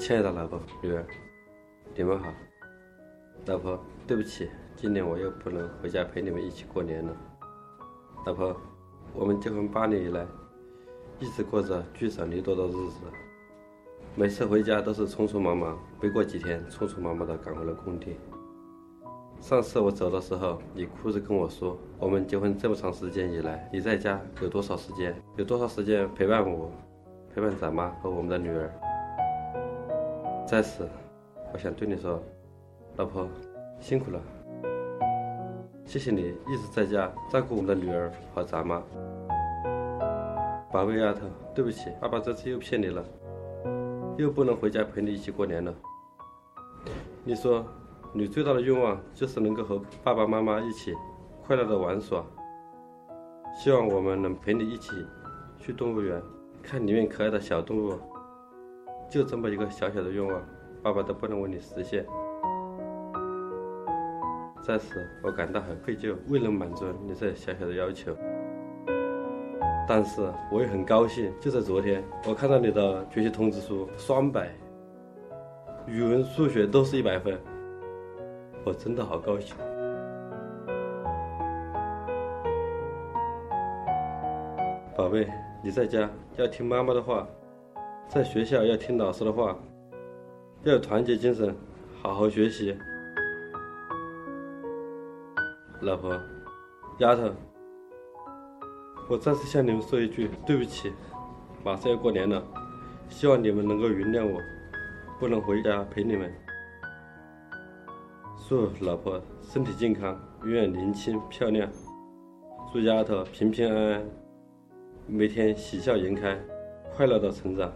亲爱的老婆、女儿，你们好。老婆，对不起，今年我又不能回家陪你们一起过年了。老婆，我们结婚八年以来，一直过着聚少离多的日子，每次回家都是匆匆忙忙，没过几天，匆匆忙忙的赶回了工地。上次我走的时候，你哭着跟我说：“我们结婚这么长时间以来，你在家有多少时间？有多少时间陪伴我，陪伴咱妈和我们的女儿？”在此，我想对你说，老婆，辛苦了。谢谢你一直在家照顾我们的女儿和咱妈。宝贝丫头，对不起，爸爸这次又骗你了，又不能回家陪你一起过年了。你说，你最大的愿望就是能够和爸爸妈妈一起快乐的玩耍。希望我们能陪你一起去动物园，看里面可爱的小动物。就这么一个小小的愿望，爸爸都不能为你实现。在此，我感到很愧疚，未能满足你这小小的要求。但是，我也很高兴，就在昨天，我看到你的学习通知书双百，语文、数学都是一百分，我真的好高兴。宝贝，你在家要听妈妈的话。在学校要听老师的话，要有团结精神，好好学习。老婆，丫头，我再次向你们说一句对不起。马上要过年了，希望你们能够原谅我，不能回家陪你们。祝老婆身体健康，永远年轻漂亮。祝丫头平平安安，每天喜笑颜开，快乐的成长。